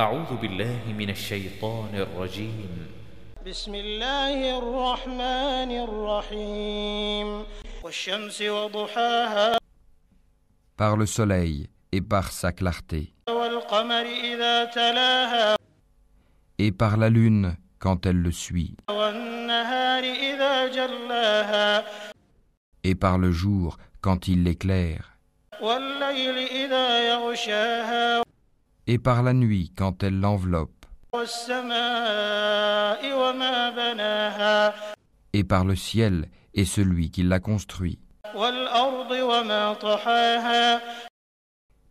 أعوذ بالله من الشيطان الرجيم بسم الله الرحمن الرحيم والشمس وضحاها par le soleil et par sa clarté, والقمر إذا تلاها et par la lune quand elle le suit, والنهار إذا جلاها et par le jour quand il l'éclaire, والليل إذا يغشاها et par la nuit quand elle l'enveloppe, et par le ciel et celui qui l'a construit,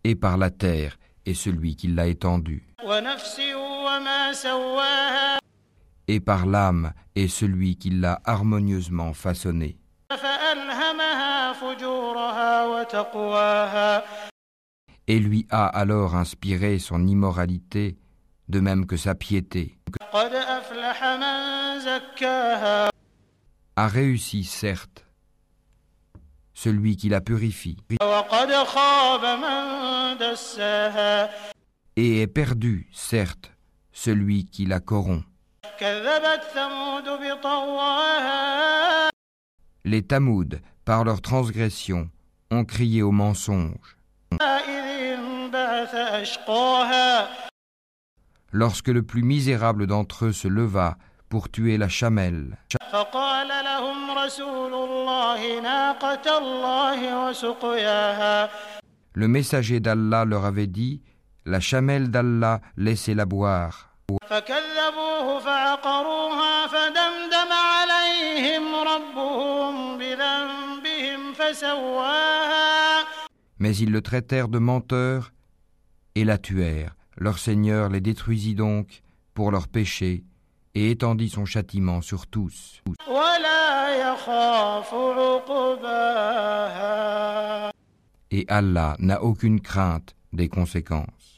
et par la terre et celui qui l'a étendue, et par l'âme et celui qui l'a harmonieusement façonnée et lui a alors inspiré son immoralité, de même que sa piété. A réussi, certes, celui qui la purifie, et est perdu, certes, celui qui la corrompt. Les Tamouds, par leur transgression, ont crié au mensonge. Lorsque le plus misérable d'entre eux se leva pour tuer la chamelle, le messager d'Allah leur avait dit, La chamelle d'Allah, laissez-la boire. Mais ils le traitèrent de menteur et la tuèrent. Leur Seigneur les détruisit donc pour leurs péchés et étendit son châtiment sur tous. Et Allah n'a aucune crainte des conséquences.